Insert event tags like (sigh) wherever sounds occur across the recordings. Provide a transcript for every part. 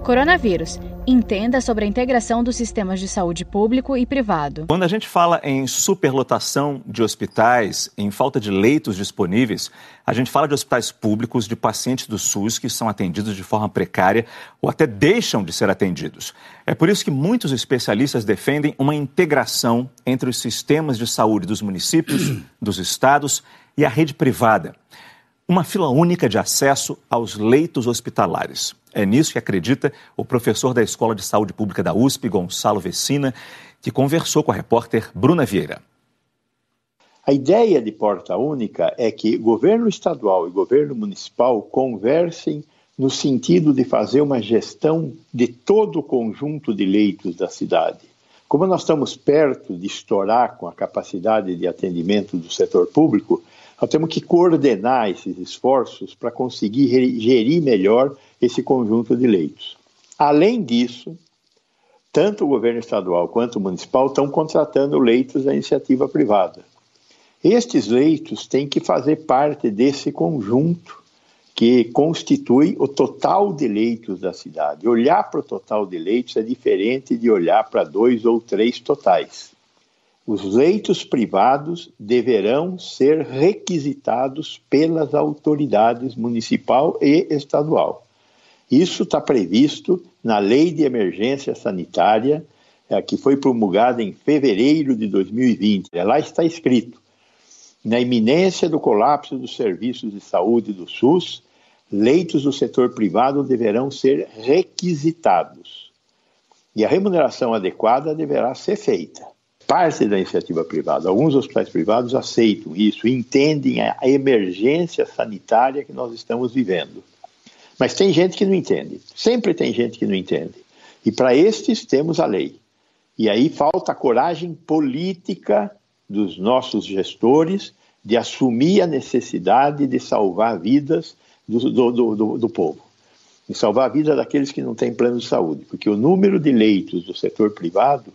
Coronavírus. Entenda sobre a integração dos sistemas de saúde público e privado. Quando a gente fala em superlotação de hospitais, em falta de leitos disponíveis, a gente fala de hospitais públicos, de pacientes do SUS que são atendidos de forma precária ou até deixam de ser atendidos. É por isso que muitos especialistas defendem uma integração entre os sistemas de saúde dos municípios, (clears throat) dos estados e a rede privada uma fila única de acesso aos leitos hospitalares. É nisso que acredita o professor da Escola de Saúde Pública da USP, Gonçalo Vecina, que conversou com a repórter Bruna Vieira. A ideia de porta única é que governo estadual e governo municipal conversem no sentido de fazer uma gestão de todo o conjunto de leitos da cidade. Como nós estamos perto de estourar com a capacidade de atendimento do setor público, nós temos que coordenar esses esforços para conseguir gerir melhor esse conjunto de leitos. Além disso, tanto o governo estadual quanto o municipal estão contratando leitos da iniciativa privada. Estes leitos têm que fazer parte desse conjunto que constitui o total de leitos da cidade. Olhar para o total de leitos é diferente de olhar para dois ou três totais os leitos privados deverão ser requisitados pelas autoridades municipal e estadual. Isso está previsto na Lei de Emergência Sanitária, é, que foi promulgada em fevereiro de 2020. É, lá está escrito: na iminência do colapso dos serviços de saúde do SUS, leitos do setor privado deverão ser requisitados. E a remuneração adequada deverá ser feita parte da iniciativa privada. Alguns hospitais privados aceitam isso, entendem a emergência sanitária que nós estamos vivendo. Mas tem gente que não entende. Sempre tem gente que não entende. E para estes temos a lei. E aí falta a coragem política dos nossos gestores de assumir a necessidade de salvar vidas do, do, do, do povo. E salvar a vida daqueles que não têm plano de saúde. Porque o número de leitos do setor privado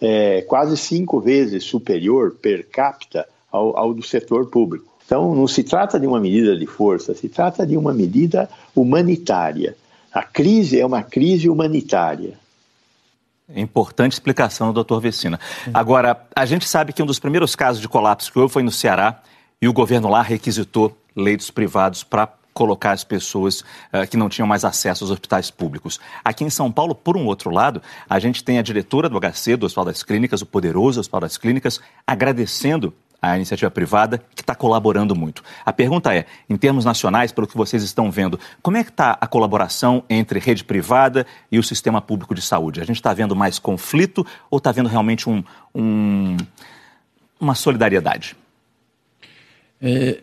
é, quase cinco vezes superior per capita ao, ao do setor público. Então, não se trata de uma medida de força, se trata de uma medida humanitária. A crise é uma crise humanitária. Importante explicação do Dr. Vecina. Agora, a gente sabe que um dos primeiros casos de colapso que houve foi no Ceará e o governo lá requisitou leitos privados para colocar as pessoas uh, que não tinham mais acesso aos hospitais públicos. Aqui em São Paulo, por um outro lado, a gente tem a diretora do HC, do Hospital das Clínicas, o poderoso Hospital das Clínicas, agradecendo a iniciativa privada que está colaborando muito. A pergunta é, em termos nacionais, pelo que vocês estão vendo, como é que está a colaboração entre rede privada e o sistema público de saúde? A gente está vendo mais conflito ou está vendo realmente um, um, uma solidariedade? É,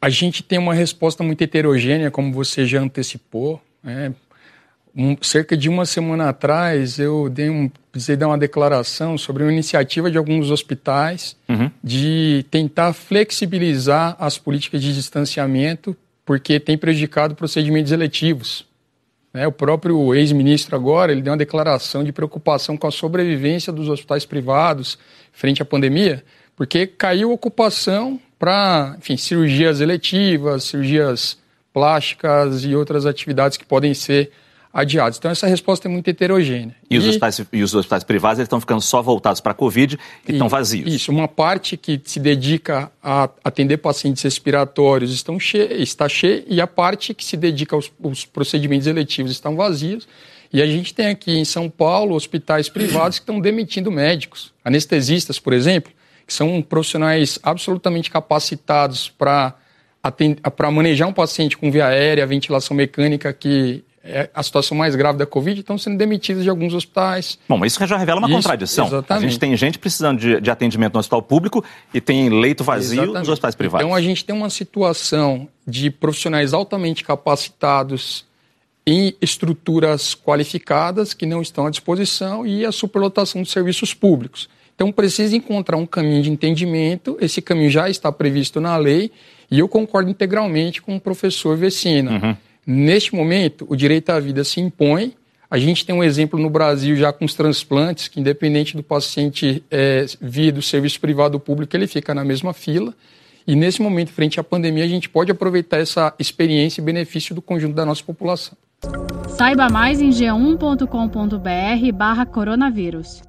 a gente tem uma resposta muito heterogênea, como você já antecipou. Né? Um, cerca de uma semana atrás, eu dei um, precisei dar uma declaração sobre uma iniciativa de alguns hospitais uhum. de tentar flexibilizar as políticas de distanciamento, porque tem prejudicado procedimentos eletivos. Né? O próprio ex-ministro agora ele deu uma declaração de preocupação com a sobrevivência dos hospitais privados frente à pandemia, porque caiu a ocupação para, cirurgias eletivas, cirurgias plásticas e outras atividades que podem ser adiadas. Então, essa resposta é muito heterogênea. E, e, os, hospitais, e os hospitais privados estão ficando só voltados para a Covid e, e estão vazios. Isso, uma parte que se dedica a atender pacientes respiratórios estão está cheia e a parte que se dedica aos, aos procedimentos eletivos estão vazios. E a gente tem aqui em São Paulo hospitais privados que estão demitindo médicos. Anestesistas, por exemplo, que são profissionais absolutamente capacitados para para manejar um paciente com via aérea, ventilação mecânica, que é a situação mais grave da Covid, estão sendo demitidos de alguns hospitais. Bom, mas isso já revela uma isso, contradição. Exatamente. A gente tem gente precisando de, de, atendimento no hospital público e tem leito vazio exatamente. nos hospitais privados. Então a gente tem uma situação de profissionais altamente capacitados em estruturas qualificadas que não estão à disposição e a superlotação dos serviços públicos. Então precisa encontrar um caminho de entendimento, esse caminho já está previsto na lei, e eu concordo integralmente com o professor Vecina. Uhum. Neste momento, o direito à vida se impõe. A gente tem um exemplo no Brasil já com os transplantes, que independente do paciente é, vir do serviço privado ou público, ele fica na mesma fila. E nesse momento, frente à pandemia, a gente pode aproveitar essa experiência e benefício do conjunto da nossa população. Saiba mais em g1.com.br/barra coronavírus.